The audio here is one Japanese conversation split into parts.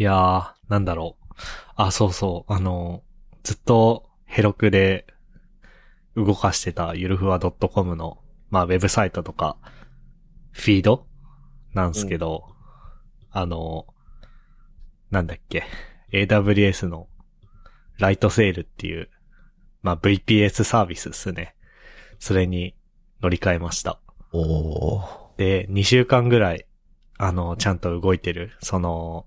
いやー、なんだろう。あ、そうそう。あの、ずっとヘロクで動かしてたゆるふわ .com の、まあ、ウェブサイトとか、フィードなんすけど、あの、なんだっけ。AWS のライトセールっていう、まあ、VPS サービスですね。それに乗り換えました。おー。で、2週間ぐらい、あの、ちゃんと動いてる。その、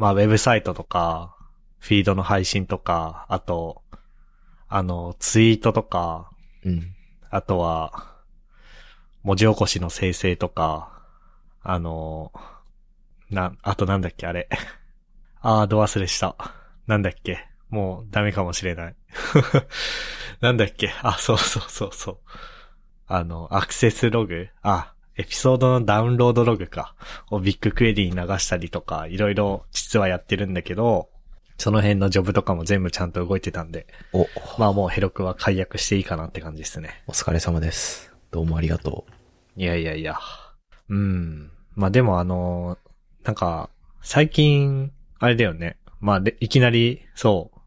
まあ、ウェブサイトとか、フィードの配信とか、あと、あの、ツイートとか、うん。あとは、文字起こしの生成とか、あの、な、あとなんだっけ、あれ。あー、ど忘れした。なんだっけ。もうダメかもしれない。なんだっけ。あ、そうそうそうそう。あの、アクセスログ？あ、エピソードのダウンロードログか。をビッグクエリに流したりとか、いろいろ実はやってるんだけど、その辺のジョブとかも全部ちゃんと動いてたんで、お、まあもうヘロクは解約していいかなって感じですね。お疲れ様です。どうもありがといやいやいや。うん。まあでもあの、なんか、最近、あれだよね。まあで、いきなり、そう、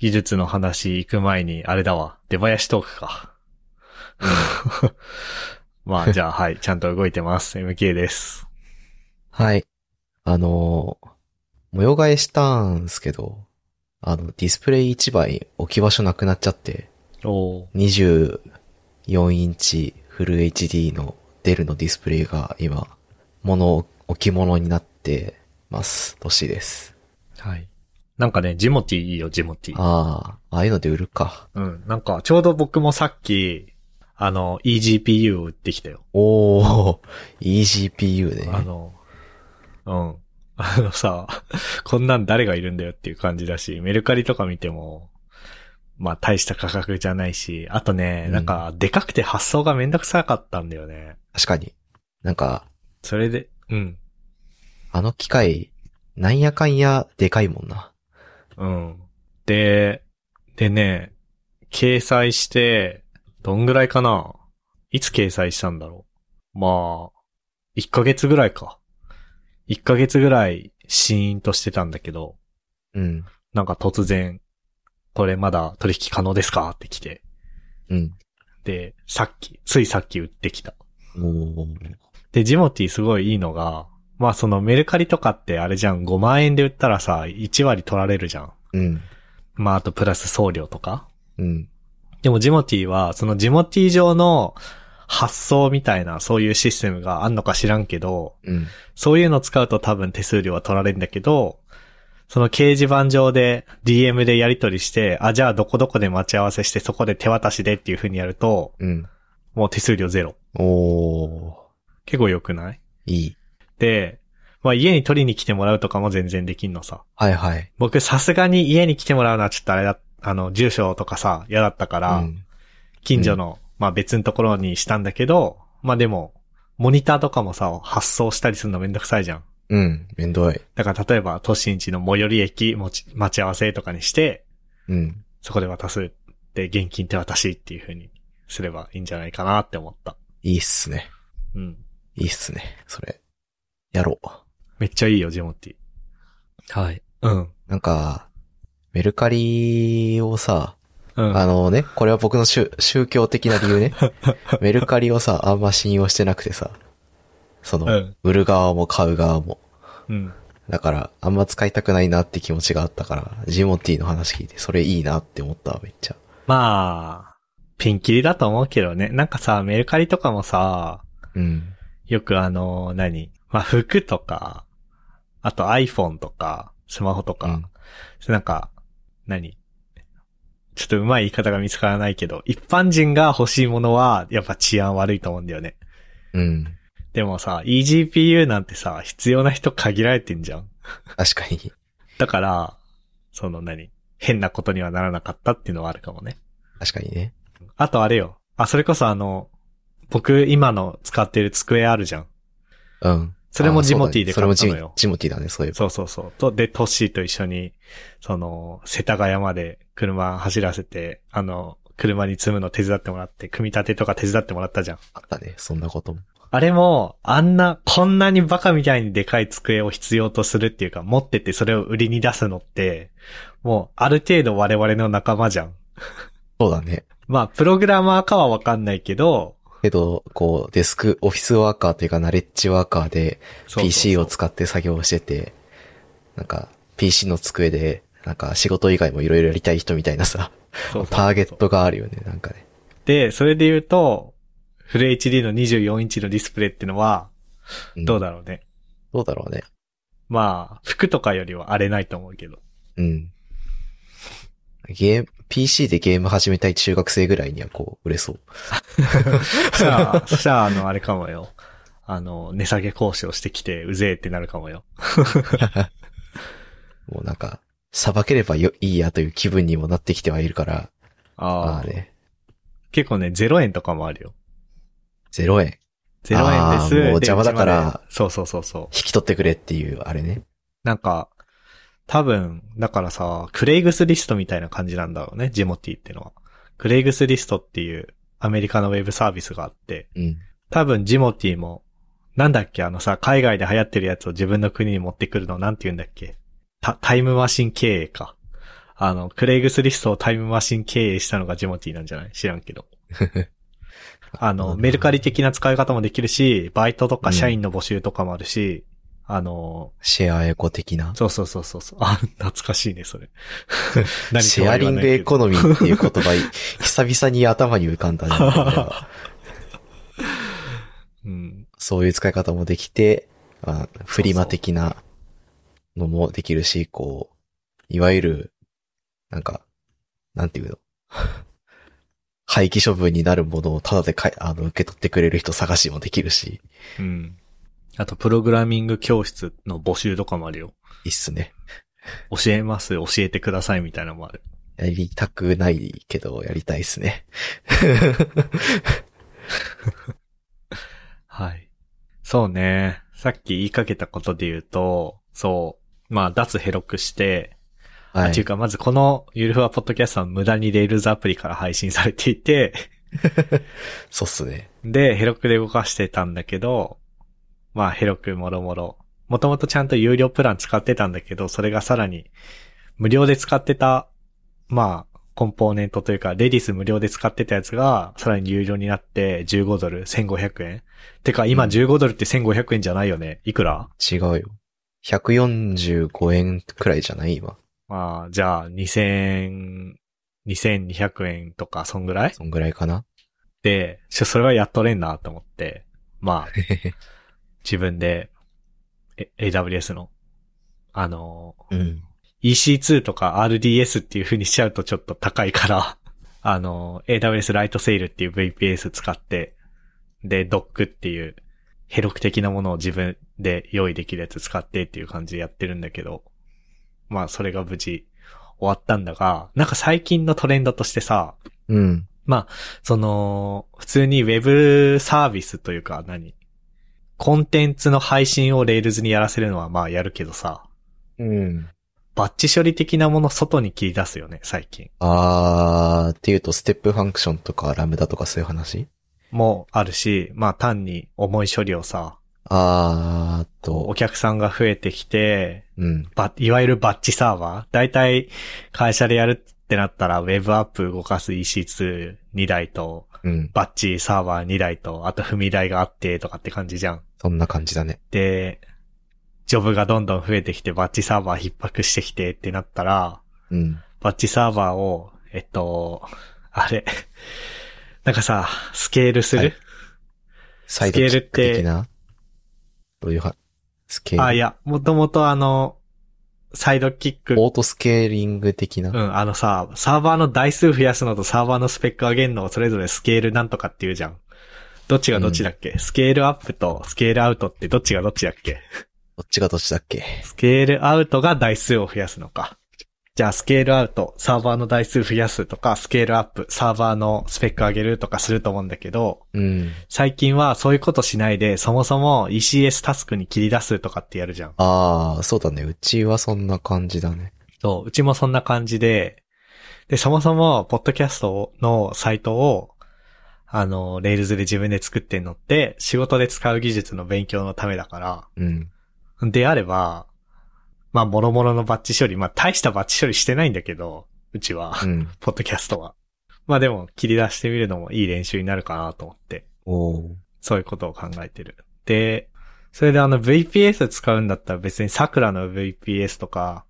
技術の話行く前に、あれだわ。出囃子トークか。まあじゃあはい、ちゃんと動いてます。MK です。う。はい。あのー模様替えしたんすけど、あの、ディスプレイ1枚置き場所なくなっちゃって、おー24インチフル HD のデルのディスプレイが今、物、置物になってます。年です。はい。なんかね、ジモティいいよ、ジモティ。ああ、ああいうので売るか。うん。なんか、ちょうど僕もさっき、あの、eGPU を売ってきたよ。おー、eGPU ね。あの、うん。あのさ、こんなん誰がいるんだよっていう感じだし、メルカリとか見ても、まあ大した価格じゃないし、あとね、うんなんか、でかくて発送がめんどくさかったんだよね。確かに。なんか、それで、うん、あの機械、なんやかんやでかいもんな。うん。で、でね、掲載して、どんぐらいかな？いつ掲載したんだろう？まあ、1ヶ月ぐらいか。1ヶ月ぐらいシーンとしてたんだけど、うん。なんか突然、これまだ取引可能ですか？って来て。うん。で、さっき、ついさっき売ってきた。で、ジモティすごいいいのが、まあそのメルカリとかってあれじゃん、5万円で売ったらさ、1割取られるじゃん。うん。まああとプラス送料とか。うん。でもジモティは、そのジモティ上の発送みたいなそういうシステムがあんのか知らんけど、うん。そういうの使うと多分手数料は取られるんだけど、その掲示板上で DM でやり取りして、あ、じゃあどこどこで待ち合わせしてそこで手渡しでっていう風にやると、うん。もう手数料ゼロ。おー。結構良くない？いい。で、まあ家に取りに来てもらうとかも全然できんのさ。はいはい。僕さすがに家に来てもらうのはちょっとあれだ、あの、住所とかさ、嫌だったから、うん。近所の、まあ別のところにしたんだけど、まあでも、モニターとかもさ、発送したりするのめんどくさいじゃん。うん。めんどい。だから例えば、都心地の最寄り駅持ち待ち合わせとかにして、うん。そこで渡すって現金手渡しっていう風にすればいいんじゃないかなって思った。いいっすね。うん。いいっすね。それ。やろう。めっちゃいいよ、ジモティ。はい。うん。なんか、メルカリをさ、うん。あのね、これは僕の宗宗教的な理由ね。メルカリをさ、あんま信用してなくてさ、その、うん売る側も買う側も。うん。だから、あんま使いたくないなって気持ちがあったから、ジモティの話聞いて、それいいなって思ったわ、めっちゃ。まあ、ピンキリだと思うけどね。なんかさ、メルカリとかもさ、うん。よくあの、何？まあ、服とか、あと iPhone とか、スマホとか、うんなんか、何？ちょっとうまい言い方が見つからないけど、一般人が欲しいものは、やっぱ治安悪いと思うんだよね。うん。でもさ、eGPU なんてさ、必要な人限られてんじゃん。確かに。だから、その何？変なことにはならなかったっていうのはあるかもね。確かにね。あとあれよ。あ、それこそあの、僕今の使ってる机あるじゃん。うん。それもあジモティでそうだねそれもジ買ったのよ。ジモティだね、そういえば。そうそうそう。と、で、トッシーと一緒に、その、世田谷まで車走らせて、あの、車に積むの手伝ってもらって、組み立てとか手伝ってもらったじゃん。あったね、そんなことも。あれも、あんな、こんなにバカみたいにでかい机を必要とするっていうか、持っててそれを売りに出すのって、もう、ある程度我々の仲間じゃん。そうだね。まあ、プログラマーかはわかんないけど、けど、こう、デスク、オフィスワーカーというか、ナレッジワーカーで、PC を使って作業してて、なんか、PC の机で、なんか仕事以外もいろいろやりたい人みたいなさ、そうそうターゲットがあるよね、なんかね。で、それで言うと、フル HD の24インチのディスプレイってのは、んどうだろうね。どうだろうね。まあ、服とかよりは荒れないと思うけど。うん。ゲーム、PC でゲーム始めたい中学生ぐらいにはこう、売れそう。そしたら、そしたら、あの、あれかもよ。あの、値下げ交渉してきて、うぜえってなるかもよ。もうなんか、さばければよ、いいやという気分にもなってきてはいるから、ああ、まあね、結構ね、0円とかもあるよ。0円。0円です。もうで邪魔だからそうそうそうそう。引き取ってくれっていう、あれね。なんか、多分、だからさ、クレイグスリストみたいな感じなんだろうね、ジモティってのは。クレイグスリストっていうアメリカのウェブサービスがあって、うん。多分ジモティも、なんだっけあのさ、海外で流行ってるやつを自分の国に持ってくるのなんて言うんだっけ？タタイムマシン経営か。あの、クレイグスリストをタイムマシン経営したのがジモティなんじゃない？知らんけど。あの、メルカリ的な使い方もできるし、バイトとか社員の募集とかもあるし、あの、シェアエコ的な。そうそうそうそうそう。あ、懐かしいね、それ。シェはアリングエコノミーっていう言葉、久々に頭に浮かんだね。うん。そういう使い方もできて、まあ、フリマ的なのもできるし、こう、いわゆる、なんか、なんていうの？廃棄処分になるものをただでかい、あの、受け取ってくれる人探しもできるし、うん。あと、プログラミング教室の募集とかもあるよ。いいっすね。教えます、教えてくださいみたいなのもある。やりたくないけど、やりたいっすね。はい。そうね。さっき言いかけたことで言うと、そう。まあ、脱ヘロクして、はいあっていう。か、まずこのゆるふわポッドキャストは無駄にレールズアプリから配信されていて、そうっすね。で、ヘロクで動かしてたんだけど、まあ、ヘロクもろもろ。もともとちゃんと有料プラン使ってたんだけど、それがさらに、無料で使ってた、まあ、コンポーネントというか、レディス無料で使ってたやつが、さらに有料になって、15ドル、1500円。てか、今うん15ドルって1500円じゃないよね。いくら？違うよ。145円くらいじゃない今。まあ、じゃあ、2000、2200円とか、そんぐらい？そんぐらいかな。で、それはやっとれんなと思って、まあ、自分で、え AWS の、あの、うん。EC2 とか RDS っていう風にしちゃうとちょっと高いから、あの、AWS ライトセールっていう VPS 使って、で、 Dokku っていう Heroku 的なものを自分で用意できるやつ使ってっていう感じでやってるんだけど、まあそれが無事終わったんだが、なんか最近のトレンドとしてさ、うん。まあ、その、普通にウェブサービスというか何コンテンツの配信を Rails にやらせるのはまあやるけどさ、うん。バッチ処理的なもの外に切り出すよね、最近。あー、っていうと、 Step Functions とか Lambda とかそういう話？もあるし、まあ単に重い処理をさ、あーおと、客さんが増えてきて、うん。ば、いわゆるバッチサーバー？大体会社でやるってなったら、ウェブアップ動かす EC22 台と、うん。バッチサーバー2台と、あと踏み台があってとかって感じじゃん。そんな感じだね。で、ジョブがどんどん増えてきて、バッチサーバー逼迫してきてってなったら、うん。バッチサーバーを、えっと、あれ、なんかさ、スケールする、はいサイドキック的な？どういうは、スケール？あ、いや、もともとあの、サイドキック、オートスケーリング的な、うん、あのさ、サーバーの台数増やすのとサーバーのスペック上げるのをそれぞれスケールなんとかって言うじゃん。どっちがどっちだっけ、スケールアップとスケールアウトってどっちがどっちだっけ？どっちがどっちだっけ？スケールアウトが台数を増やすのか。じゃあ、スケールアウト、サーバーの台数増やすとか、スケールアップ、サーバーのスペック上げるとかすると思うんだけど、うん。最近はそういうことしないで、そもそも ECS タスクに切り出すとかってやるじゃん。あー、そうだね。うちはそんな感じだね。そう、うちもそんな感じで、で、そもそも、ポッドキャストのサイトを、あの、 Rails で自分で作ってんのって、仕事で使う技術の勉強のためだから、うん。であれば、まあ、諸々のバッチ処理、まあ、大したバッチ処理してないんだけど、うちは、うん。ポッドキャストは。まあでも、切り出してみるのもいい練習になるかなと思って、そういうことを考えてる。で、それであの VPS 使うんだったら別に桜の VPS とか、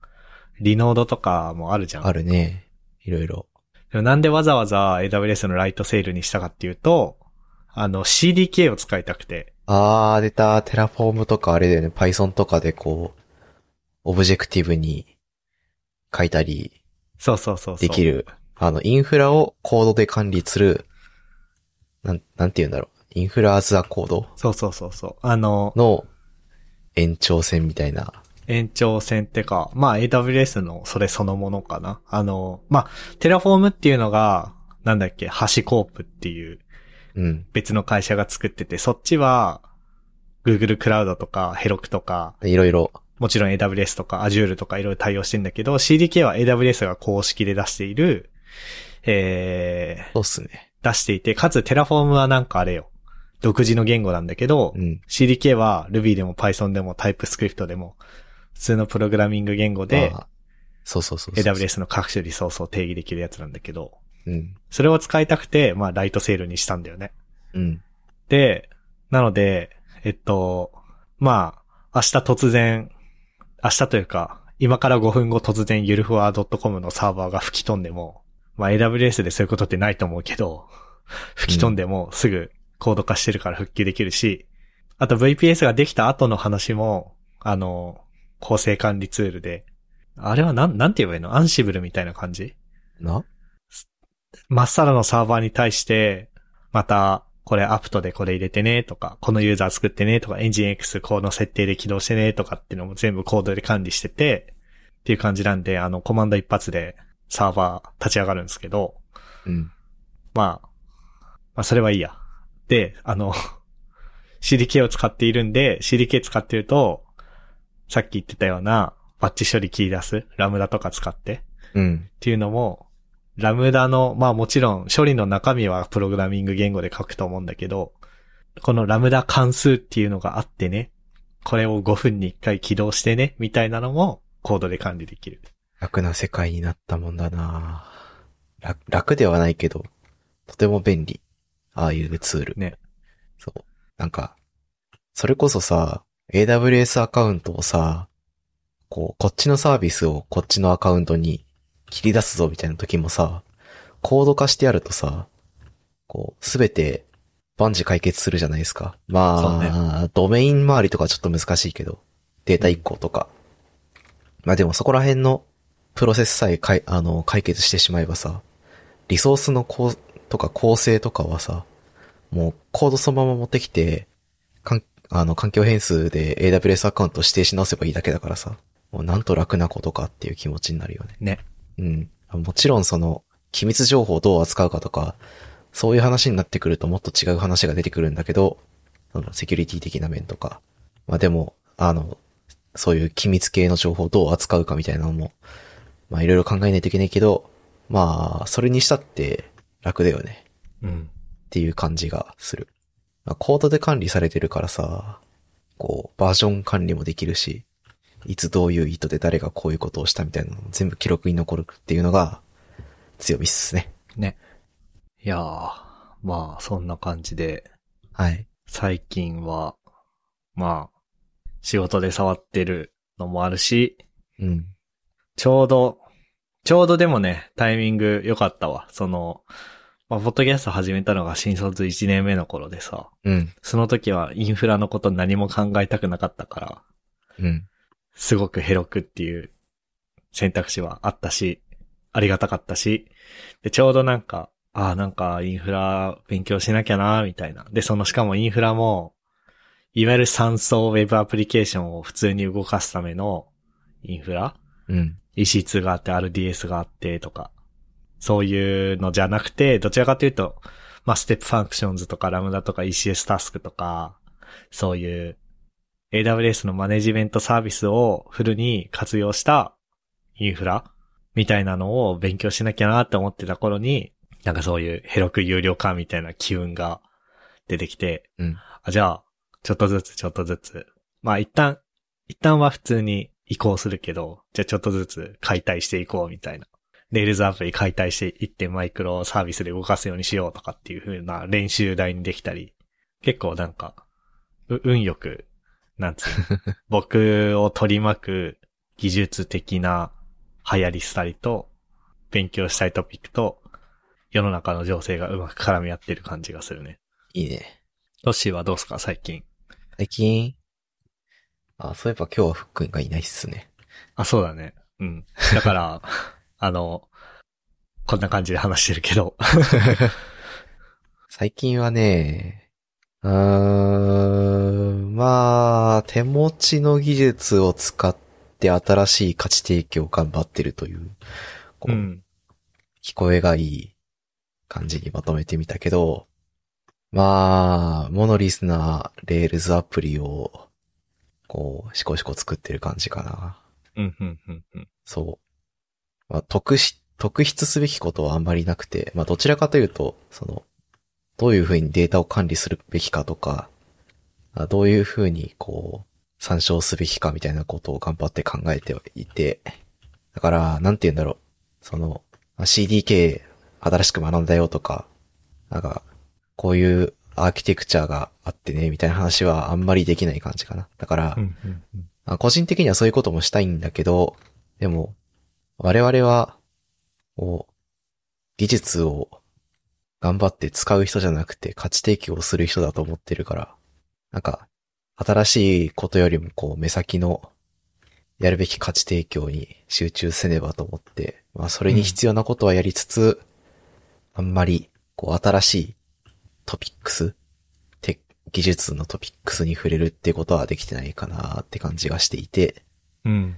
リノードとかもあるじゃん。あるね。いろいろ。でもなんでわざわざ AWS のライトセールにしたかっていうと、あの CDK を使いたくて、あー、出た。 Terraform とかあれだよね。Python とかでこう、オブジェクティブに書いたりそうそうそう。できる。あの、インフラをコードで管理する、なん、なんて言うんだろう。インフラ as a code？そうそうそうそう。あの、の延長線みたいな。延長線ってか、まあ AWS のそれそのものかな。あの、まあ、Terraform っていうのが、なんだっけ、 HashiCorp っていううん。別の会社が作ってて、そっちは、Google クラウドとか、 Heroku とか、いろいろ。もちろん AWS とか Azure とかいろいろ対応してんだけど、CDK は AWS が公式で出している、えそうっすね。ー、出していて、かつ Terraform はなんかあれよ。独自の言語なんだけど、うん。CDK は Ruby でも Python でも TypeScript でも、普通のプログラミング言語で、そうそうそう。AWS の各種リソースを定義できるやつなんだけど、うん。それを使いたくて、まあ、ライトセールにしたんだよね。うん。で、なので、えっと、まあ、明日突然、明日というか、今から5分後突然ゆるふわ .com のサーバーが吹き飛んでも、まあ AWS でそういうことってないと思うけど、吹き飛んでもすぐコード化してるから復旧できるし、あと VPS ができた後の話も、あの、構成管理ツールで、あれはなん、なんて言えばいいの？アンシブルみたいな感じ？な？まっさらのサーバーに対して、また、これアプトでこれ入れてねとか、このユーザー作ってねとか、エンジン X この設定で起動してねとかっていうのも全部コードで管理してて、っていう感じなんで、あの、コマンド一発でサーバー立ち上がるんですけど、うん。まあ、まあそれはいいや。で、あの、CDK を使っているんで、CDK 使ってると、さっき言ってたような、バッチ処理切り出す、ラムダとか使って、うん。っていうのも、ラムダの、まあもちろん処理の中身はプログラミング言語で書くと思うんだけど、このラムダ関数っていうのがあってね、これを5分に1回起動してね、みたいなのもコードで管理できる。楽な世界になったもんだな楽、楽ではないけど、とても便利。ああいうツール。ね。そう。なんか、それこそさ、AWS アカウントをさ、こう、こっちのサービスをこっちのアカウントに切り出すぞみたいな時もさ、コード化してやるとさ、こう、すべて万事解決するじゃないですか。まそうねあ、ドメイン周りとかちょっと難しいけど、データ1個とか。まあでもそこら辺のプロセスさえかいあの解決してしまえばさ、リソースのこうとか構成とかはさ、もうコードそのまま持ってきて、かん、あの、環境変数で AWS アカウント指定し直せばいいだけだからさ、もうなんと楽なことかっていう気持ちになるよね。ね。うん。もちろんその、機密情報をどう扱うかとか、そういう話になってくるともっと違う話が出てくるんだけど、そのセキュリティ的な面とか。まあでも、あの、そういう機密系の情報をどう扱うかみたいなのも、まあいろいろ考えないといけないけど、まあ、それにしたって楽だよね。うん。っていう感じがする。まあコードで管理されてるからさ、こう、バージョン管理もできるし、いつどういう意図で誰がこういうことをしたみたいなのも全部記録に残るっていうのが強みっすね。ね。いやー、まあ、そんな感じで、はい。最近は、まあ、仕事で触ってるのもあるし、うん。ちょうど、ちょうどでもね、タイミング良かったわ。その、まあ、ポッドキャスト始めたのが新卒1年目の頃でさ、うん。その時はインフラのこと何も考えたくなかったから、うん。すごくヘロくっていう選択肢はあったし、ありがたかったし、で、ちょうどなんか、ああ、なんかインフラ勉強しなきゃな、みたいな。で、そのしかもインフラも、いわゆる三層ウェブアプリケーションを普通に動かすためのインフラうん。EC2 があって RDS があってとか、そういうのじゃなくて、どちらかというと、まあ、 Step Functions とか Lambda とか ECS タスクとか、そういう AWS のマネジメントサービスをフルに活用したインフラみたいなのを勉強しなきゃなって思ってた頃に、なんかそういうヘロク有料化みたいな機運が出てきて、うん。あ、じゃあ、ちょっとずつちょっとずつ。まあ一旦、一旦は普通に移行するけど、じゃあちょっとずつ解体していこうみたいな。レールズアプリ解体していってマイクロサービスで動かすようにしようとかっていう風な練習台にできたり、結構なんか、う運よく、なんつうの、僕を取り巻く技術的な流行りしたりと、勉強したいトピックと、世の中の情勢がうまく絡み合ってる感じがするね。いいね。ロッシーはどうすか？最近。最近、あ、そういえば今日はふっくんがいないっすね。あ、そうだね。うん。だから、あの、こんな感じで話してるけど。最近はね、うーん、まあ、手持ちの技術を使って新しい価値提供を頑張ってるという、こう、うん。聞こえがいい感じにまとめてみたけど、まあ、モノリスなレールズアプリを、こう、しこしこ作ってる感じかな。うん、うん、うん、うん。そう。まあ、特し、特筆すべきことはあんまりなくて、まあ、どちらかというと、その、どういうふうにデータを管理するべきかとか、あどういうふうに、こう、参照すべきかみたいなことを頑張って考えていて、だから、なんて言うんだろう。その、まあ CDK 新しく学んだよとか、なんか、こういうアーキテクチャがあってね、みたいな話はあんまりできない感じかな。だから、うん、うん、うん。あ個人的にはそういうこともしたいんだけど、でも、我々は、技術を頑張って使う人じゃなくて価値提供をする人だと思ってるから、なんか、新しいことよりもこう、目先のやるべき価値提供に集中せねばと思って、まあそれに必要なことはやりつつ、あんまり、こう、新しいトピックステ技術のトピックスに触れるってことはできてないかなって感じがしていて、うん。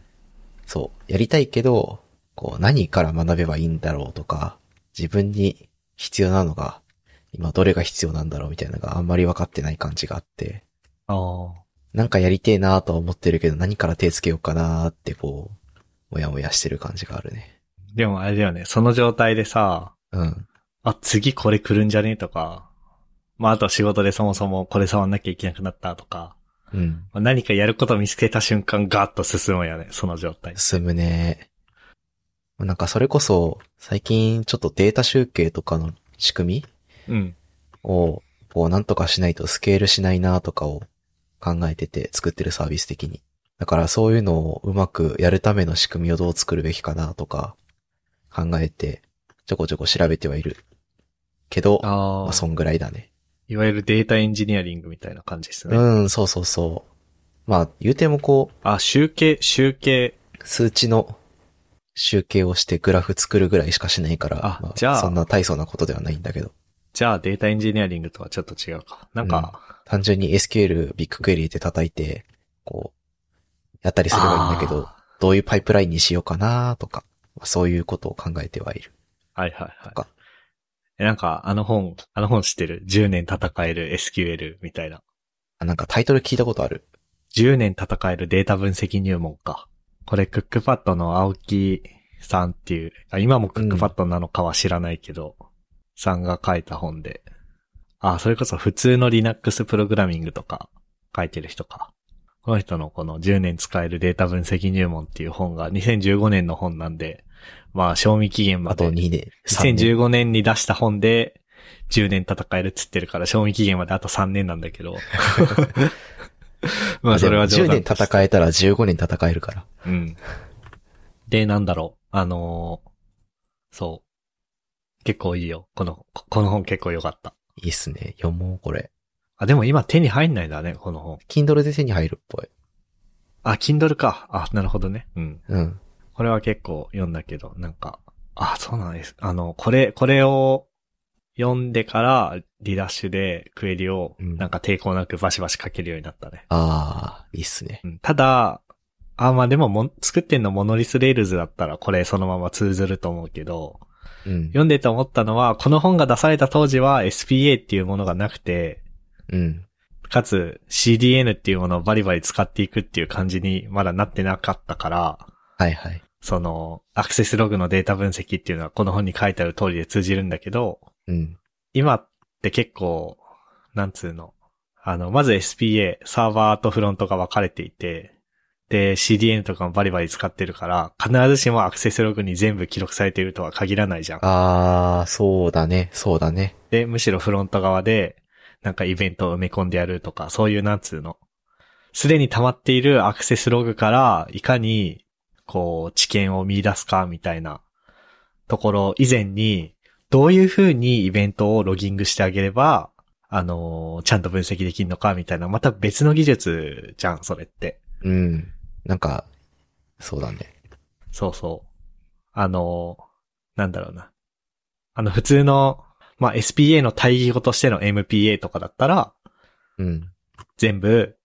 そう、やりたいけど、こう、何から学べばいいんだろうとか、自分に必要なのが、今どれが必要なんだろうみたいなのがあんまり分かってない感じがあって、ああ。なんかやりてえなとは思ってるけど、何から手つけようかなってこう、もやもやしてる感じがあるね。でもあれだよね、その状態でさ、うん。あ、次これ来るんじゃねとか、まああと仕事でそもそもこれ触んなきゃいけなくなったとか、うん。まあ何かやることを見つけた瞬間ガッと進むよね、その状態。進むね。なんかそれこそ、最近ちょっとデータ集計とかの仕組みうん。を、こうなんとかしないとスケールしないなとかを考えてて作ってるサービス的に。だからそういうのをうまくやるための仕組みをどう作るべきかなとか考えてちょこちょこ調べてはいる。けど、あまあそんぐらいだね。いわゆるデータエンジニアリングみたいな感じですね。うん、そうそうそう。まあ言うてもこう、あ、集計、集計。数値の集計をしてグラフ作るぐらいしかしないから、あまじゃあそんな大層なことではないんだけど。じゃあデータエンジニアリングとはちょっと違うか。なんか、単純に SQL ビッグクエリで叩いて、こう、やったりすればいいんだけど、あどういうパイプラインにしようかなとか、まあそういうことを考えてはいる。ーはいはいはいか。え、なんか、あの本、あの本知ってる ?10 年戦える SQL みたいな。あ、なんかタイトル聞いたことある？10年戦えるデータ分析入門か。これ、クックパッドの青木さんっていう、あ今もクックパッドなのかは知らないけど、さんが書いた本で。あ、それこそ普通の Linux プログラミングとか書いてる人か。この人のこの10年使えるデータ分析入門っていう本が2015年の本なんで、まあ、賞味期限まあとで。2年、3年。2015年に出した本で、10年戦えるっつってるから、賞味期限まであと3年なんだけど。まあ、それはでも10年戦えたら15年戦えるから。うん。で、なんだろう。あのーそう。結構いいよ。この、ここの本結構良かった。いいっすね。読もう、これ。あ、でも今手に入んないんだね、この本。Kindle で手に入るっぽい。あ、Kindle か。あ、なるほどね。うん。うん。これは結構読んだけど、なんか、あ、そうなんです。あの、これ、これを読んでから、 Redash でクエリを、うんなんか抵抗なくバシバシ書けるようになったね。あー、いいっすね。うん、ただ、あ、まあでももん、作ってんのモノリス Rails だったらこれそのまま通ずると思うけど、うん。読んでて思ったのは、この本が出された当時は SPA っていうものがなくて、うん。かつ CDN っていうものをバリバリ使っていくっていう感じにまだなってなかったから、はいはい。その、アクセスログのデータ分析っていうのはこの本に書いてある通りで通じるんだけど、うん。今って結構、なんつうの？あの、まず SPA、サーバーとフロントが分かれていて、で、CDN とかもバリバリ使ってるから、必ずしもアクセスログに全部記録されているとは限らないじゃん。あー、そうだね、そうだね。で、むしろフロント側で、なんかイベントを埋め込んでやるとか、そういうなんつうの？すでに溜まっているアクセスログから、いかに、こう、知見を見出すか、みたいなところ以前に、どういう風にイベントをロギングしてあげれば、あのーちゃんと分析できるのか、みたいな、また別の技術じゃん、それって。うん。なんか、そうだね。そうそう。あのーなんだろうな。あの、普通の、まあ、SPA の対義語としての MPA とかだったら、うん。全部、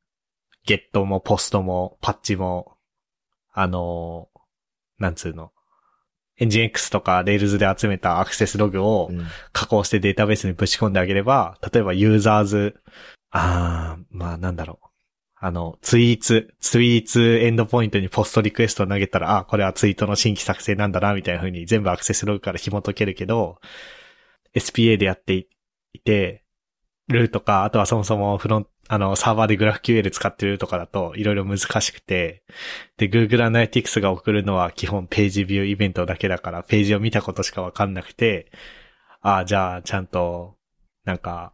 ゲットもポストもパッチも、あのーなんつうの。エンジン X とか Rails で集めたアクセスログをうん加工してデータベースにぶち込んであげれば、例えばユーザーズ、あー、まあなんだろう。あの、ツイーツ、ツイーツエンドポイントにポストリクエストを投げたら、あ、これはツイートの新規作成なんだな、みたいな風に全部アクセスログから紐解けるけど、SPA でやっていて、るとか、あとはそもそもフロンあの、サーバーで GraphQL 使ってるとかだと、いろいろ難しくて、で、Google Analytics が送るのは基本ページビューイベントだけだから、ページを見たことしかわかんなくて、ああ、じゃあ、ちゃんと、なんか、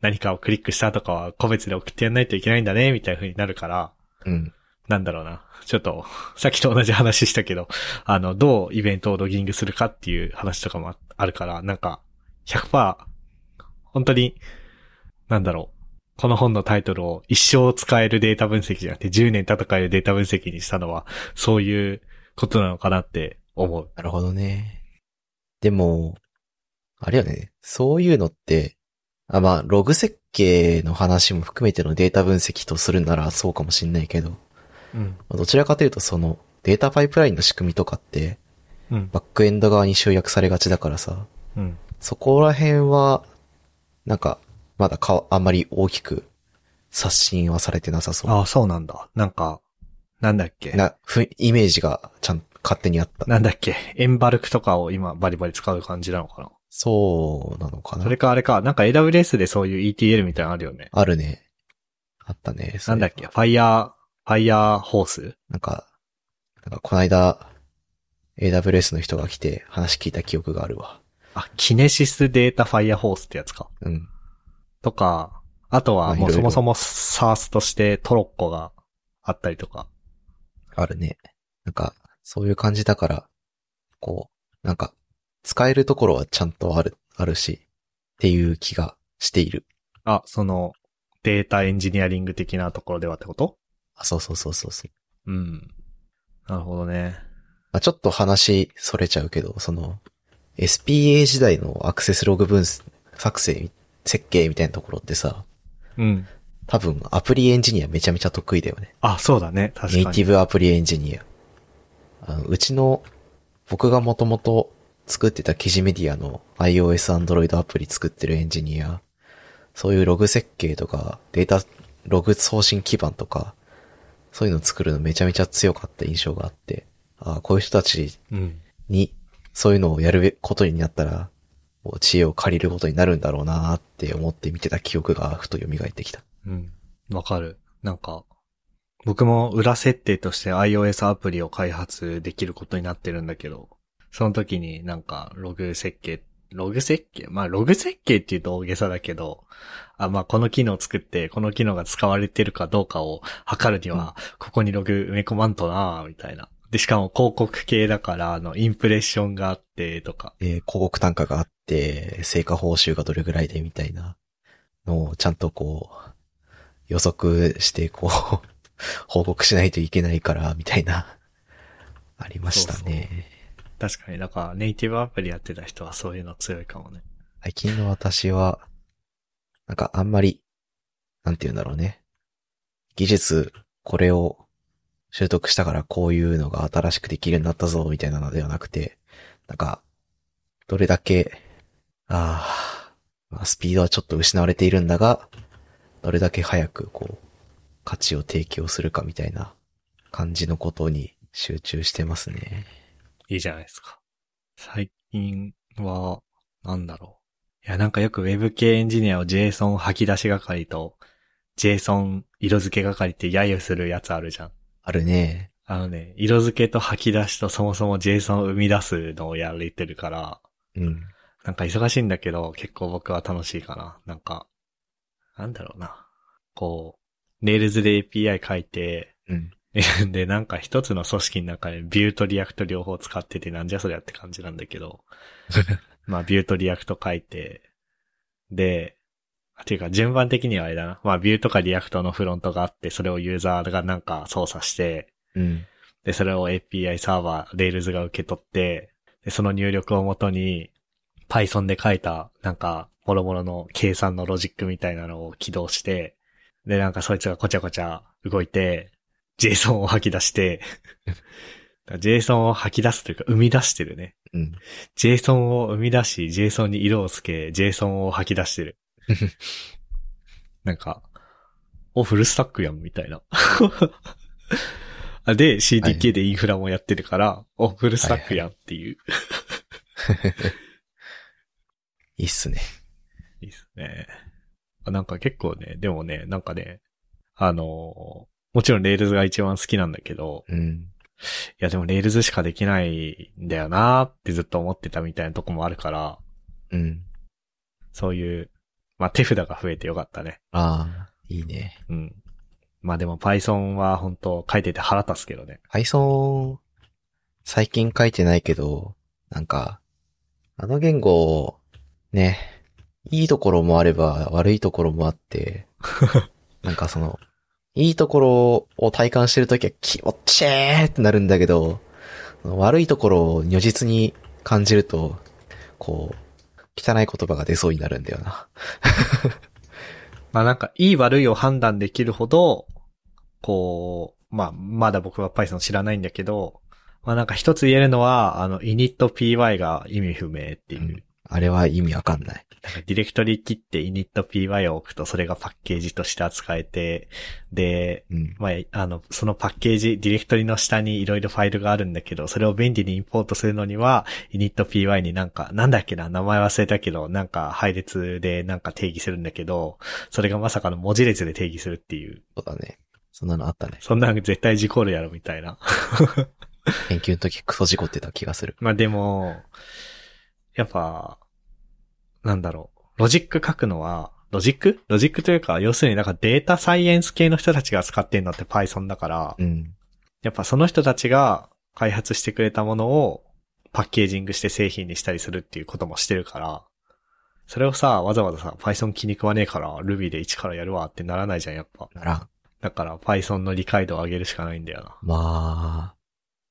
何かをクリックしたとかは個別で送ってやんないといけないんだね、みたいな風になるから、うん。なんだろうな。ちょっと、さっきと同じ話したけど、あの、どうイベントをロギングするかっていう話とかもああるから、なんか、100%、本当に、なんだろう。この本のタイトルを一生使えるデータ分析じゃなくて10年戦えるデータ分析にしたのは、そういうことなのかなって思う。なるほどね。でも、あれよね。そういうのって、あ、まあ、ログ設計の話も含めてのデータ分析とするならそうかもしんないけど、うん。どちらかというとそのデータパイプラインの仕組みとかって、うん。バックエンド側に集約されがちだからさ、うん。そこら辺は、なんか、まだか、あんまり大きく刷新はされてなさそう。ああ、そうなんだ。なんか、なんだっけ？な、ふ、イメージがちゃん、勝手にあった。なんだっけ？エンバルクとかを今バリバリ使う感じなのかな？そうなのかなそれかあれか、なんか AWS でそういう ETL みたいなのあるよね。あるね。あったね。なんだっけ？ファイヤー、ファイヤーホースなんか、なんかこの間、AWS の人が来て話聞いた記憶があるわ。あ、キネシスデータファイヤーホースってやつか。うん。とか、あとはもうそもそも SARS としてトロッコがあったりとか。あるね。なんか、そういう感じだから、こう、なんか、使えるところはちゃんとある、あるし、っていう気がしている。あ、その、データエンジニアリング的なところではってこと？あ、そうそうそうそうそう。うん。なるほどね。まあ、ちょっと話それちゃうけど、その、SPA 時代のアクセスログ分作成、設計みたいなところってさ、うん。多分アプリエンジニアめちゃめちゃ得意だよね。あ、そうだね。確かに。ネイティブアプリエンジニア。あのうちの、僕がもともと作ってた記事メディアの iOS、Android アプリ作ってるエンジニア、そういうログ設計とか、データ、ログ送信基盤とか、そういうの作るのめちゃめちゃ強かった印象があって、ああ、こういう人たちうん。に、そういうのをやるべことになったら、こう知恵を借りることになるんだろうなって思って見てた記憶がふと蘇ってきた。うん。わかる。なんか、僕も裏設定として iOS アプリを開発できることになってるんだけど、その時になんかログ設計、ログ設計？まあログ設計って言うと大げさだけど、あまあこの機能を作って、この機能が使われてるかどうかを測るには、ここにログ埋め込まんとなみたいな。で、しかも広告系だから、あの、インプレッションがあって、とか。で、広告単価があって、成果報酬がどれぐらいでみたいなのをちゃんとこう、予測してこう、報告しないといけないから、みたいな、ありましたね。確かに、だからネイティブアプリやってた人はそういうの強いかもね。最近の私は、なんかあんまり、なんて言うんだろうね。技術、これを習得したからこういうのが新しくできるようになったぞ、みたいなのではなくて、なんか、どれだけ、ああ、まあ、スピードはちょっと失われているんだが、どれだけ早くこう、価値を提供するかみたいな感じのことに集中してますね。いいじゃないですか。最近は、なんだろう。いや、なんかよく Web 系エンジニアを JSON 吐き出し係と JSON 色付け係って揶揄するやつあるじゃん。あるね。あのね、色付けと吐き出しとそもそも JSON を生み出すのをやれてるから、うん。なんか忙しいんだけど、結構僕は楽しいかな。なんか、なんだろうな。こう、Rails で API 書いて、うん。で、なんか一つの組織の中で Vue と React 両方使っててなんじゃそりゃって感じなんだけど、まあ Vue と React 書いて、で、あていうか順番的にはあれだな。まあ Vue とか React のフロントがあって、それをユーザーがなんか操作して、うん。で、それを API サーバー、Rails が受け取って、で、その入力をもとに、Python で書いた、なんか、もろもろの計算のロジックみたいなのを起動して、で、なんかそいつがこちゃこちゃ動いて、JSON を吐き出して、JSON を吐き出すというか生み出してるね。うん。JSON を生み出し、JSON に色をつけ、JSON を吐き出してる。なんか、お、フルスタックやん、みたいな。あで、CDK でインフラもやってるから、お、フルスタックやんっていう。いいっすね。いいっすね。あなんか結構ね、でもね、なんかね、あのーもちろん Rails が一番好きなんだけど、うん。いやでも Rails しかできないんだよなーってずっと思ってたみたいなとこもあるから、うん。そういう、まあ手札が増えてよかったね。ああ、いいね。うん。まあでも Python は本当書いてて腹立つけどね。Python、最近書いてないけど、なんか、あの言語、ね、いいところもあれば悪いところもあって、なんかその、いいところを体感してるときは気持ちいいってなるんだけど、悪いところを如実に感じると、こう、汚い言葉が出そうになるんだよな。まあなんかいい悪いを判断できるほど、こう、まあまだ僕は Python 知らないんだけど、まあなんか一つ言えるのは、あの initpy が意味不明っていう。うんあれは意味わかんない。なんかディレクトリ切って initpy を置くとそれがパッケージとして扱えて、で、うん。まあ、あの、そのパッケージ、ディレクトリの下にいろいろファイルがあるんだけど、それを便利にインポートするのには、initpy になんか、なんだっけな、名前忘れたけど、なんか配列でなんか定義するんだけど、それがまさかの文字列で定義するっていう、そうだね。そんなのあったね。そんなの絶対事故るやろみたいな。研究の時クソ事故ってた気がする。まあでも、やっぱ、なんだろう。ロジック書くのは、ロジック？ロジックというか、要するになんかデータサイエンス系の人たちが使ってるのって Python だから、うん。やっぱその人たちが開発してくれたものをパッケージングして製品にしたりするっていうこともしてるから、それをさ、わざわざさ、Python 気に食わねえから Ruby で一からやるわってならないじゃん、やっぱ。ならん。だから Python の理解度を上げるしかないんだよな。まあ、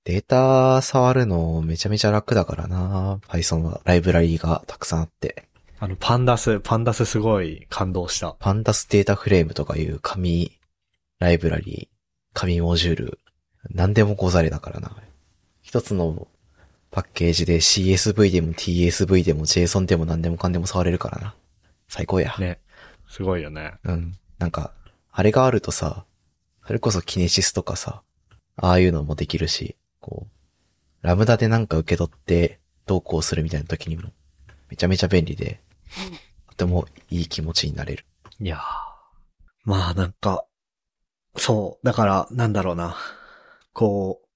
データ触るのめちゃめちゃ楽だからな。Python はライブラリーがたくさんあって。あの、パンダス、パンダスすごい感動した。パンダスデータフレームとかいう紙ライブラリー、紙モジュール、何でもござれだからな。一つのパッケージで CSV でも TSV でも JSON でも何でもかんでも触れるからな。最高や。ね。すごいよね。うん。なんか、あれがあるとさ、それこそキネシスとかさ、ああいうのもできるし、こう、ラムダでなんか受け取って、どうこうするみたいな時にも、めちゃめちゃ便利で、とてもいい気持ちになれる。いやーまあなんか、そう、だから、なんだろうな。こう、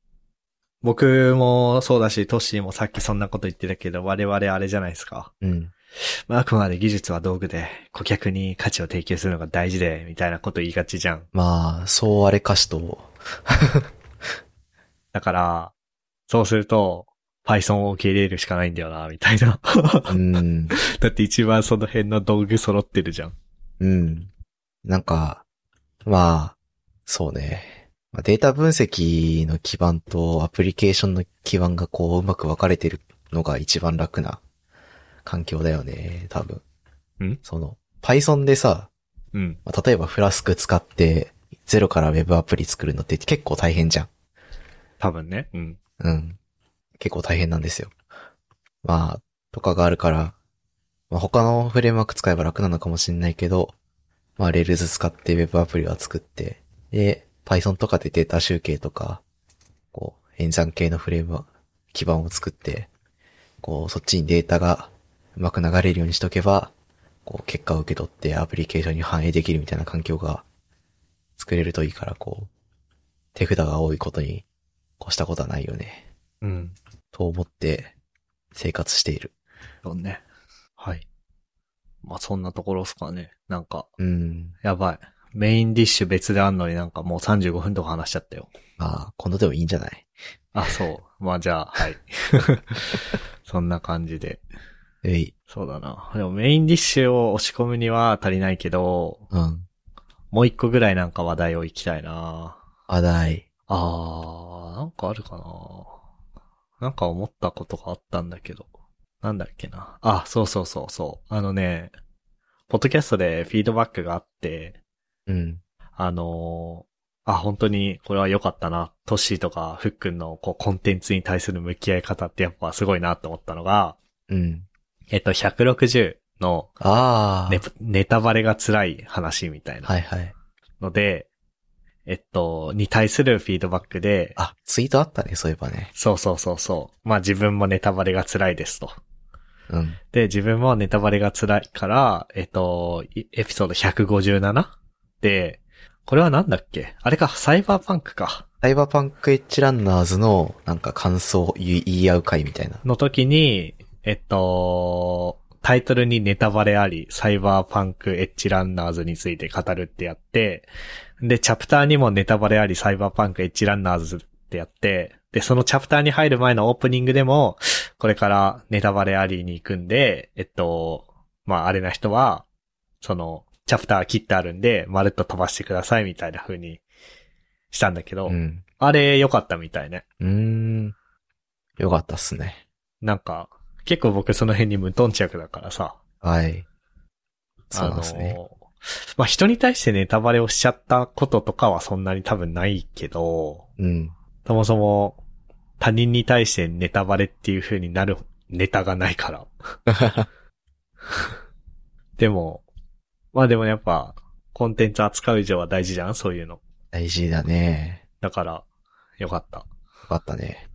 僕もそうだし、トッシーもさっきそんなこと言ってたけど、我々あれじゃないですか。うん。まあ、あくまで技術は道具で、顧客に価値を提供するのが大事で、みたいなこと言いがちじゃん。まあ、そうあれかしと、だから、そうすると、Python を受け入れるしかないんだよな、みたいな。うん、だって一番その辺の道具揃ってるじゃん。うん。なんか、まあ、そうね。まあデータ分析の基盤とアプリケーションの基盤がこううまく分かれてるのが一番楽な環境だよね、多分。ん？その、Python でさ、うん。まあ例えばフラスク使ってゼロから Web アプリ作るのって結構大変じゃん。多分ね。うん。うん。結構大変なんですよ。まあ、とかがあるから、まあ他のフレームワーク使えば楽なのかもしれないけど、まあ Rails 使って Web アプリは作って、で、Python とかでデータ集計とか、こう、演算系のフレーム基盤を作って、こう、そっちにデータがうまく流れるようにしとけば、こう、結果を受け取ってアプリケーションに反映できるみたいな環境が作れるといいから、こう、手札が多いことに越したことはないよね。うん。と思って生活している。そうね。はい。まあ、そんなところっすかね。なんか、うん。やばい。メインディッシュ別であんのになんかもう35分とか話しちゃったよ。まあ、今度でもいいんじゃない？あ、そう。まあじゃあ、はい。そんな感じで。えい。そうだな。でもメインディッシュを押し込むには足りないけど、うん。もう一個ぐらいなんか話題を行きたいな。話題。あー、なんかあるかな。なんか思ったことがあったんだけど。なんだっけな。あ、そうそうそうそう。あのね、ポッドキャストでフィードバックがあって、うん。あのーあ、本当にこれは良かったな。トッシーとかフックンのこうコンテンツに対する向き合い方ってやっぱすごいなと思ったのが、うん。えっと、160のああ。ネネタバレが辛い話みたいなはいはい。ので、えっと、に対するフィードバックで、あ、ツイートあったね、そういえばね。そうそうそうそう。まあ自分もネタバレが辛いですと。うん。で、自分もネタバレが辛いから、えっと、いエピソード 157? で、これはなんだっけ？あれか、サイバーパンクか。サイバーパンクエッジランナーズのなんか感想言い合う会みたいな。の時に、えっと、タイトルにネタバレあり、サイバーパンクエッジランナーズについて語るってやって、で、チャプターにもネタバレあり、サイバーパンクエッジランナーズってやって、で、そのチャプターに入る前のオープニングでも、これからネタバレありに行くんで、えっと、まあ、あれな人は、その、チャプター切ってあるんで、まるっと飛ばしてくださいみたいな風にしたんだけど、うん。あれ良かったみたいね。うーん。よかったっすね。なんか、結構僕その辺に無頓着だからさ、はい。そうですね。あの、まあ、人に対してネタバレをしちゃったこととかはそんなに多分ないけど、うん。そもそも他人に対してネタバレっていう風になるネタがないから。でも、まあでもやっぱ、コンテンツ扱う以上は大事じゃん？そういうの。大事だね。だから、よかった。よかったね。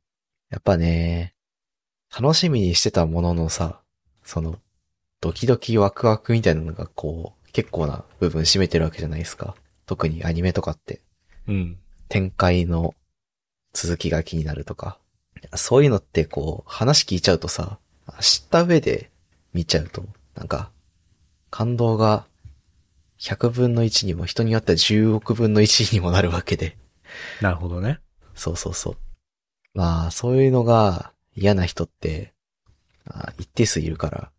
やっぱね、楽しみにしてたもののさ、その、ドキドキワクワクみたいなのがこう、結構な部分占めてるわけじゃないですか。特にアニメとかって。うん。展開の続きが気になるとか。そういうのってこう、話聞いちゃうとさ、知った上で見ちゃうと、なんか、感動が100分の1にも人によっては10億分の1にもなるわけで。なるほどね。そうそうそう。まあ、そういうのが嫌な人って、あ一定数いるから。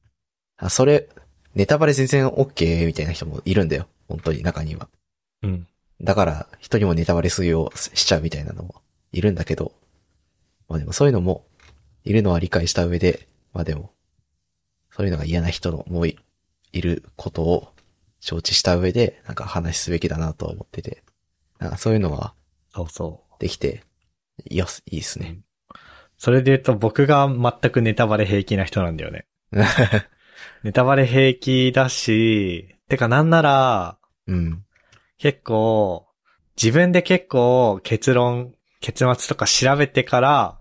あ、それ、ネタバレ全然 OK みたいな人もいるんだよ。本当に中には。うん。だから、人にもネタバレするようしちゃうみたいなのもいるんだけど、まあでもそういうのも、いるのは理解した上で、まあでも、そういうのが嫌な人のもいいることを承知した上で、なんか話すべきだなとは思ってて、なんかそういうのはそうそう。できて、いや、いいっすね。それで言うと僕が全くネタバレ平気な人なんだよね。ネタバレ平気だし、てかなんなら、うん。結構、自分で結構結論、結末とか調べてから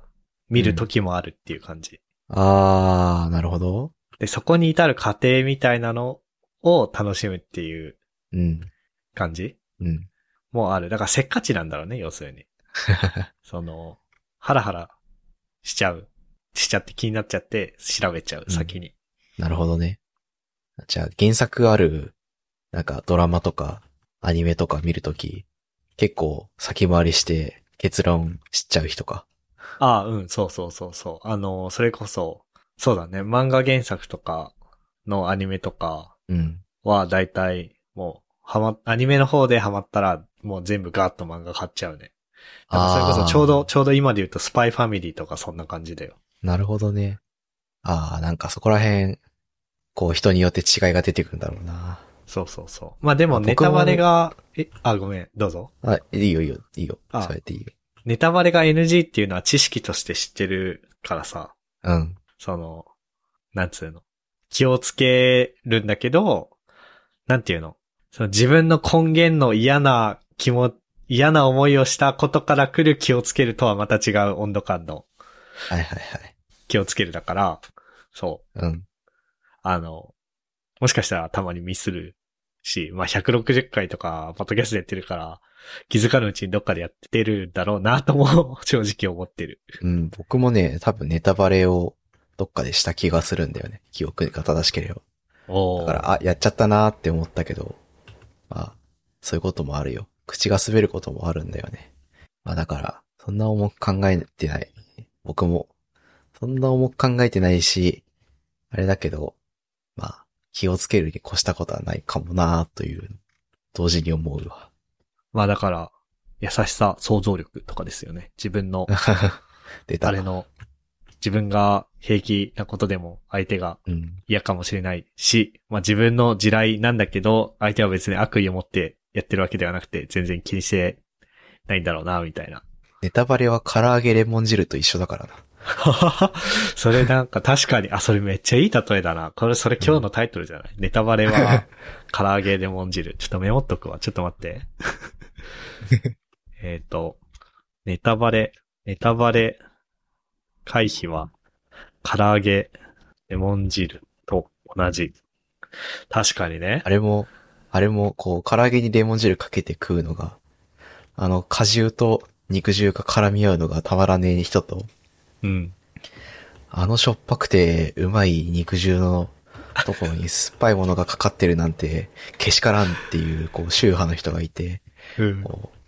見る時もあるっていう感じ。あー、なるほど。で、そこに至る過程みたいなのを楽しむっていううん。感じうん。もある。だからせっかちなんだろうね、要するに。その、ハラハラしちゃう。しちゃって気になっちゃって調べちゃう、うん先に。なるほどね。じゃあ、原作ある、なんかドラマとか、アニメとか見るとき、結構先回りして結論知っちゃう人か。ああ、うん、そうそうそうそう。あの、それこそ、そうだね、漫画原作とかのアニメとかうん。はだいたいもう、はま、アニメの方でハマったらもう全部ガーッと漫画買っちゃうね。だからそれこそちょうど、ちょうど今で言うとスパイファミリーとかそんな感じだよ。なるほどね。ああ、なんかそこら辺、こう人によって違いが出てくるんだろうな。そうそうそう。まあでもネタバレが、え、あ、ごめん、どうぞ。あ、いいよいいよ、いいよ。あそうやっていいよ。ネタバレが NG っていうのは知識として知ってるからさ、うん。その、なんつうの。気をつけるんだけど、なんていうの。その自分の根源の嫌な気も、嫌な思いをしたことから来る気をつけるとはまた違う温度感のはいはいはい。気をつけるだから、そう。うん。あの、もしかしたらたまにミスるし、まあ、160回とか、ポッドキャストでやってるから、気づかぬうちにどっかでやってるんだろうなとも 正直思ってる。うん、僕もね、多分ネタバレをどっかでした気がするんだよね。記憶が正しければ。おだから、あ、やっちゃったなーって思ったけど、まあ、そういうこともあるよ。口が滑ることもあるんだよね。まあだから、そんな重く考えてない。僕も、そんな重く考えてないし、あれだけど、まあ、気をつけるに越したことはないかもなーという、同時に思うわ。まあだから、優しさ、想像力とかですよね。自分の。あれの、自分が平気なことでも相手がうん。嫌かもしれないし、まあ自分の地雷なんだけど、相手は別に悪意を持ってやってるわけではなくて、全然気にしてないんだろうな、みたいな。ネタバレは唐揚げレモン汁と一緒だからな。それなんか確かに、あ、それめっちゃいい例えだな。これ、それ今日のタイトルじゃない、ネタバレは、唐揚げレモン汁。ちょっとメモっとくわ。ちょっと待って。えっと、ネタバレ、ネタバレ回避は、唐揚げレモン汁と同じ。確かにねあ。れも、あれも、こう、唐揚げにレモン汁かけて食うのが、あの、果汁と肉汁が絡み合うのがたまらねえ人と、うん。あのしょっぱくてうまい肉汁のところに酸っぱいものがかかってるなんて、けしからんっていう、こう、宗派の人がいて、うん。こう、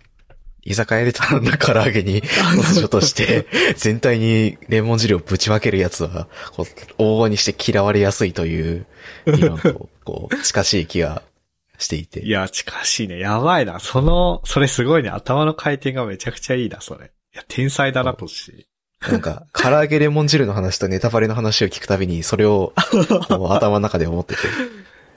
居酒屋で頼んだ唐揚げに 突如として、全体にレモン汁をぶちまけるやつは、こう、往々にして嫌われやすいという理論と、こう、近しい気がしていて。いや、近しいね。やばいな。その、それすごいね。頭の回転がめちゃくちゃいいな、それ。いや、天才だな、とし。なんか、唐揚げレモン汁の話とネタバレの話を聞くたびに、それを、頭の中で思ってて。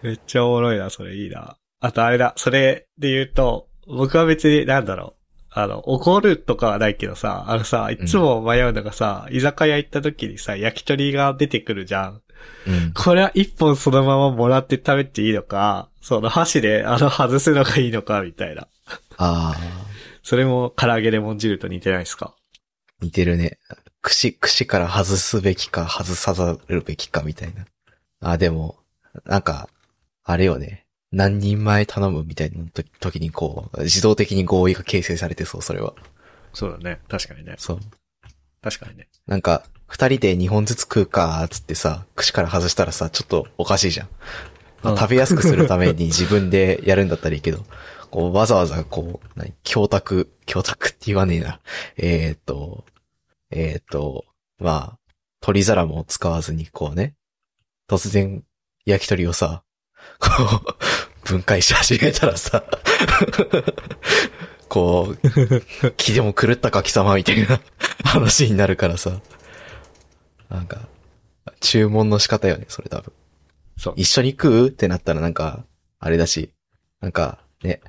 めっちゃおもろいな、それいいな。あとあれだ、それで言うと、僕は別に、なんだろう。あの、怒るとかはないけどさ、あのさ、いつも迷うのがさ、居酒屋行った時にさ、焼き鳥が出てくるじゃん。うん。これは一本そのままもらって食べていいのか、その箸であの外すのがいいのか、みたいな。ああ、それも唐揚げレモン汁と似てないですか？似てるね。串、串から外すべきか、外さざるべきか、みたいな。あ、でも、なんか、あれよね。何人前頼むみたいな時時にこう、自動的に合意が形成されてそう、それは。そうだね。確かにね。そう。確かにね。なんか、二人で二本ずつ食うか、つってさ、串から外したらさ、ちょっとおかしいじゃん。まあうん食べやすくするために自分でやるんだったらいいけど、こう、わざわざこう、何、教託、教託って言わねえな。えーっと、えーっと、まあ、取り皿も使わずにこうね、突然、焼き鳥をさ、こう、分解し始めたらさ、こう、気でも狂ったか貴様みたいな話になるからさ。なんか、注文の仕方よね、それ多分。そう。一緒に食う？ってなったらなんか、あれだし、なんか、ね、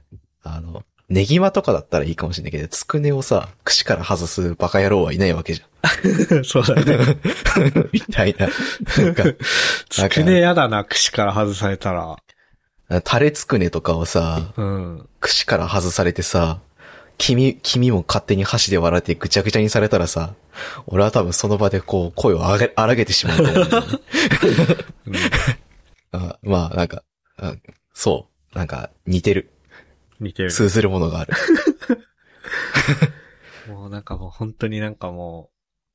あの、ネギマとかだったらいいかもしれないけど、つくねをさ、串から外すバカ野郎はいないわけじ そうだね。ゃん。みたいな。なんか、つくねやだな、串から外されたら。タレつくねとかをさ、うん。串から外されてさ、黄身、黄身も勝手に箸で割られてぐちゃぐちゃにされたらさ、俺は多分その場でこう声を荒げ荒げてしまうと思う あまあ、なんか、あそう、なんか似てる。似てる。通ずるものがある。もうなんかもう本当になんかも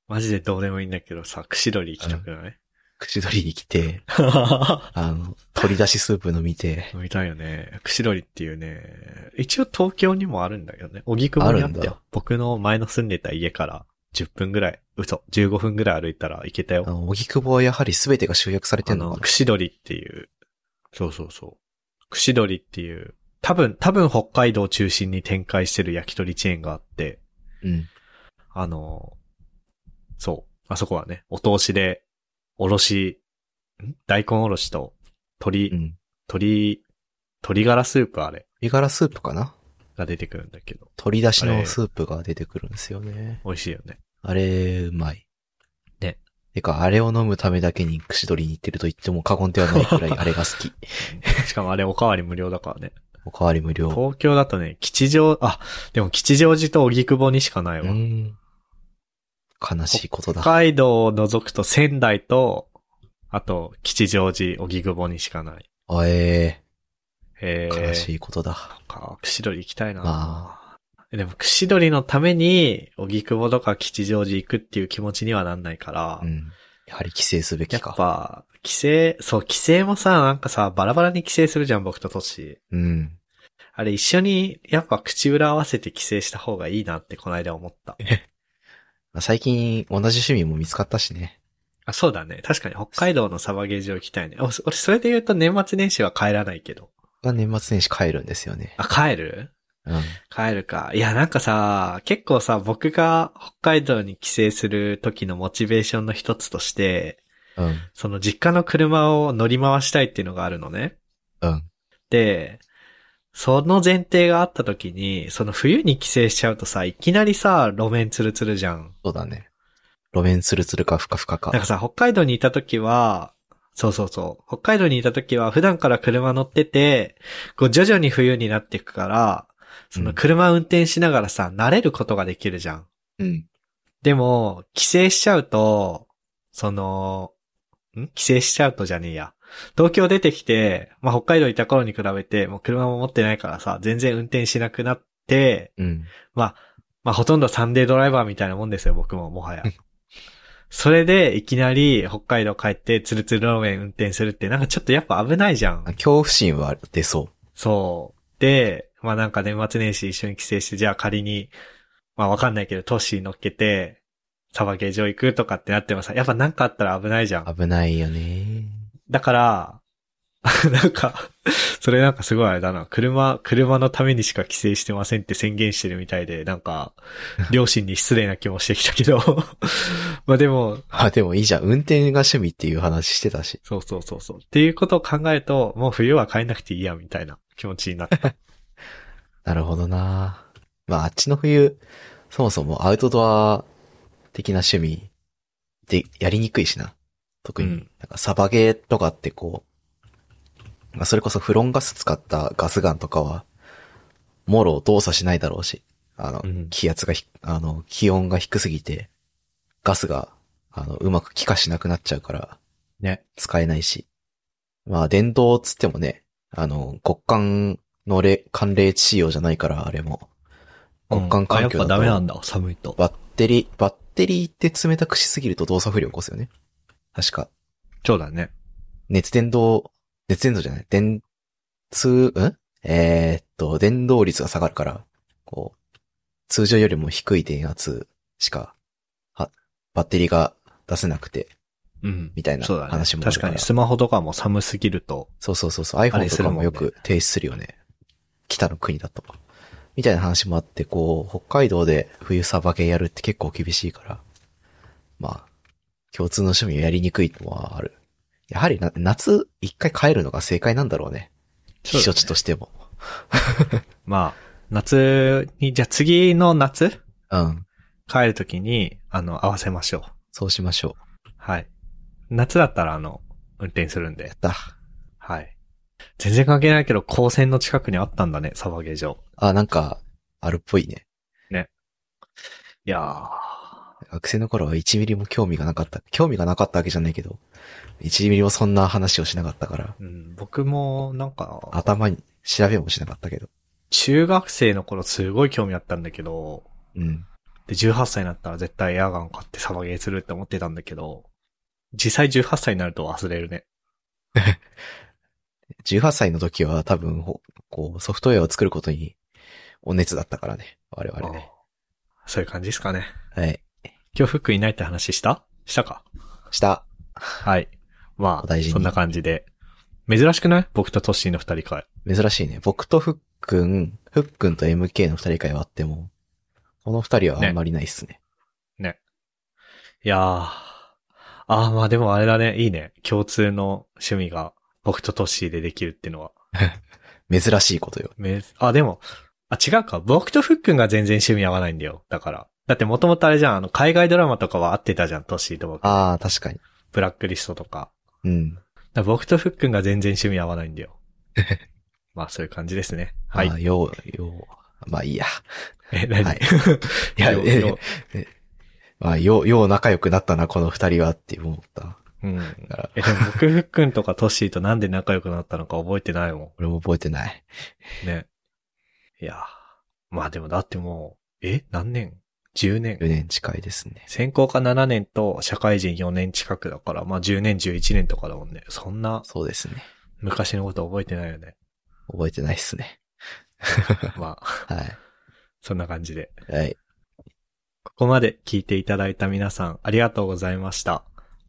う、マジでどうでもいいんだけどさ、串取り行きたくない？口取りに来て、あの、取り出しスープ飲みて、飲みたいよね。串取りっていうね、一応東京にもあるんだけどね。荻窪にあったあるんだよ。僕の前の住んでた家から10分ぐらい、嘘、15分ぐらい歩いたら行けたよあ。の、荻窪はやはり全てが集約されてあの、んのかな？串取りっていう、そうそうそう。串取りっていう、多分、多分北海道を中心に展開してる焼き鳥チェーンがあって、うん。あの、そう。あそこはね、お通しで、おろし、ん？大根おろしと、鶏、うん。鶏、鶏ガラスープあれ鶏ガラスープかな？が出てくるんだけど、取り出しのスープが出てくるんですよね。美味しいよね。あれ、うまい。ね。てか、あれを飲むためだけに串取りに行ってると言っても過言ではないくらい あれが好き。しかもあれおかわり無料だからね。おかわり無料。東京だとね、吉祥、あ、でも吉祥寺と荻窪にしかないうわ。ん。悲しいことだ。北海道を除くと仙台と、あと、吉祥寺、荻窪にしかない。あええー、え悲しいことだ。か、串取り行きたいな、までも、串取りのために、荻窪とか吉祥寺行くっていう気持ちにはなんないから、うん。やはり帰省すべやっきか。ぱ、帰省、そう、帰省もさ、なんかさ、バラバラに帰省するじゃん、僕とトシ。うん。あれ一緒に、やっぱ口裏合わせて帰省した方がいいなってこの間思った。まあ最近同じ趣味も見つかったしね。あ、そうだね。確かに北海道のサバゲー場行きたいね。お俺、それで言うと年末年始は帰らないけど。年末年始帰るんですよね。あ、帰る？うん。帰るか。いや、なんかさ、結構さ、僕が北海道に帰省する時のモチベーションの一つとして、うん。その実家の車を乗り回したいっていうのがあるのね。うん。で、その前提があった時に、その冬に帰省しちゃうとさ、いきなりさ、路面ツルツルじゃん。そうだね。路面ツルツルかふかふかか。なんかさ、北海道にいた時は、そうそうそう。北海道にいた時は普段から車乗ってて、こう徐々に冬になっていくから、その車運転しながらさ、慣れることができるじゃん。うん。でも、帰省しちゃうと、その、ん？帰省しちゃうとじゃねえや。東京出てきて、まあ、北海道いた頃に比べて、もう車も持ってないからさ、全然運転しなくなって、うん。まあ、ほとんどサンデードライバーみたいなもんですよ、僕も、もはや。それで、いきなり北海道帰って、ツルツル路面運転するって、なんかちょっとやっぱ危ないじゃん。恐怖心は出そそう。で、まあなんか年末年始一緒に帰省して、じゃあ仮に、まあわかんないけど、トッシー乗っけて、サバゲー場行くとかってなってもさ、やっぱなんかあったら危ないじゃん。う。危ないよね。だから、なんか、それなんかすごいあれだな。車、車のためにしか帰省してませんって宣言してるみたいで、なんか、両親に失礼な気もしてきたけど。まあでも、あ、でもいいじゃん。運転が趣味っていう話してたし。そうそうそうそう。っていうことを考えると、もう冬は帰んなくていいや、みたいな気持ちになった。なるほどなまあ、あっちの冬、そもそもアウトドア的な趣味でやりにくいしな。特に、うんなんかサバゲーとかってこう、まあ、それこそフロンガス使ったガスガンとかは、もろ動作しないだろうし、あの、うん気圧がひ、あの、気温が低すぎて、ガスが、あの、うまく気化しなくなっちゃうから、ね。使えないし。まあ、電動つってもね、あの、極寒のれ、寒冷地仕様じゃないから、あれも。極寒環境だと、だ、寒いと。バッテリー、バッテリーって冷たくしすぎると動作不良起こすよね。確か。そうだね。熱伝導、熱伝導じゃない、電通、ん？えーっと、電動率が下がるから、こう、通常よりも低い電圧しか、は、バッテリーが出せなくて、うん。みたいな。話もあるから確かにスマホとかも寒すぎると。そうそうそうそう、iPhone とかもよく停止するよね。北の国だと。みたいな話もあって、こう、北海道で冬サバゲーやるって結構厳しいから、まあ、共通の趣味をやりにくいのはある。やはりな、夏一回帰るのが正解なんだろうね。避暑地としても。まあ、夏に、じゃあ次の夏うん。帰るときに、あの、合わせましょう。そうしましょはい。夏だったら、あの、運転するんう。やでっ。た。はい。全然関係ないけど、高専の近くにあったんだね、サバゲー場。あ、なんか、あるっぽいね。いやー。学生の頃は1ミリも興味がなかった。興味がなかったわけじゃないけど、1ミリもそんな話をしなかったから、うん、僕も、なんか、頭に調べもしなかったけど。中学生の頃すごい興味あったんだけど、うん。で、18歳になったら絶対エアガン買ってサバゲーするって思ってたんだけど、実際18歳になると忘れるね。18歳の時は多分、ほこう、ソフトウェアを作ることに、お熱だったからね。我々ね。そういう感じですかね。はい。今日フックいないって話した？したか？した。はい。まあ、お大事にそんな感じで。珍しくない？僕とトッシーの二人会。珍しいね。僕とふっくん、ふっくんと MK の二人会はあっても、この二人はあんまりないっすね。ね。いやー。あー、まあでもあれだね。いいね。共通の趣味が僕とトッシーでできるっていうのは。珍しいことよ。めあ、でも、あ、違うか。僕とフックンが全然趣味合わないんだよ。だから。だってもともとあれじゃん。あの、海外ドラマとかは合ってたじゃん。トッシーと僕。ああ、確かに。ブラックリストとか。うん。だ僕とフックンが全然趣味合わないんだよ。まあそういう感じですね。はい。あよう、よう、まあいいや。え、何、はいいや、よえよまあ、よう、よう仲良くなったな、この二人はって思った。うん。え、でも僕、ふっくんとかトッシーとなんで仲良くなったのか覚えてないも俺も覚えてない。ん。ね。いやーまあでもだってもう、え？何年 ?10 年？4年近いですね。専攻科7年と社会人4年近くだから、まあ10年、11年とかだもんね。そんなそうですね。昔のこと覚えてないよね。覚えてないっすね。まあ、はい。そんな感じで。はい。ここまで聞いていただいた皆さんありがとうございました。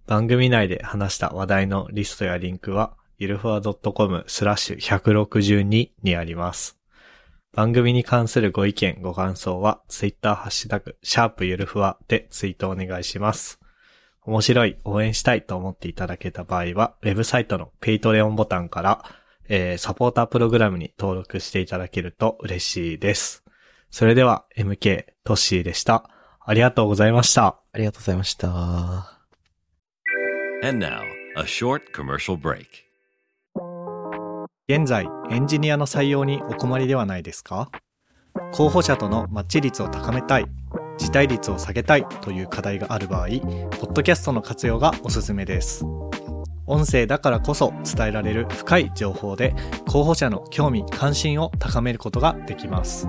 番組内で話した話題のリストやリンクは、ゆるふわ .com スラッシュ162にあります。番組に関するご意見、ご感想は、ツイッターハッシュタグ、シャープゆるふわでツイートお願いします。面白い、応援したいと思っていただけた場合は、ウェブサイトの Patreon ボタンから、えーサポータープログラムに登録していただけると嬉しいです。それでは、MK トッシーでした。ありがとうございました。ありがとうございました。And now, a short commercial break. 現在、エンジニアの採用にお困りではないですか？候補者とのマッチ率を高めたい、辞退率を下げたいという課題がある場合、ポッドキャストの活用がおすすめです。音声だからこそ伝えられる深い情報で候補者の興味関心を高めることができます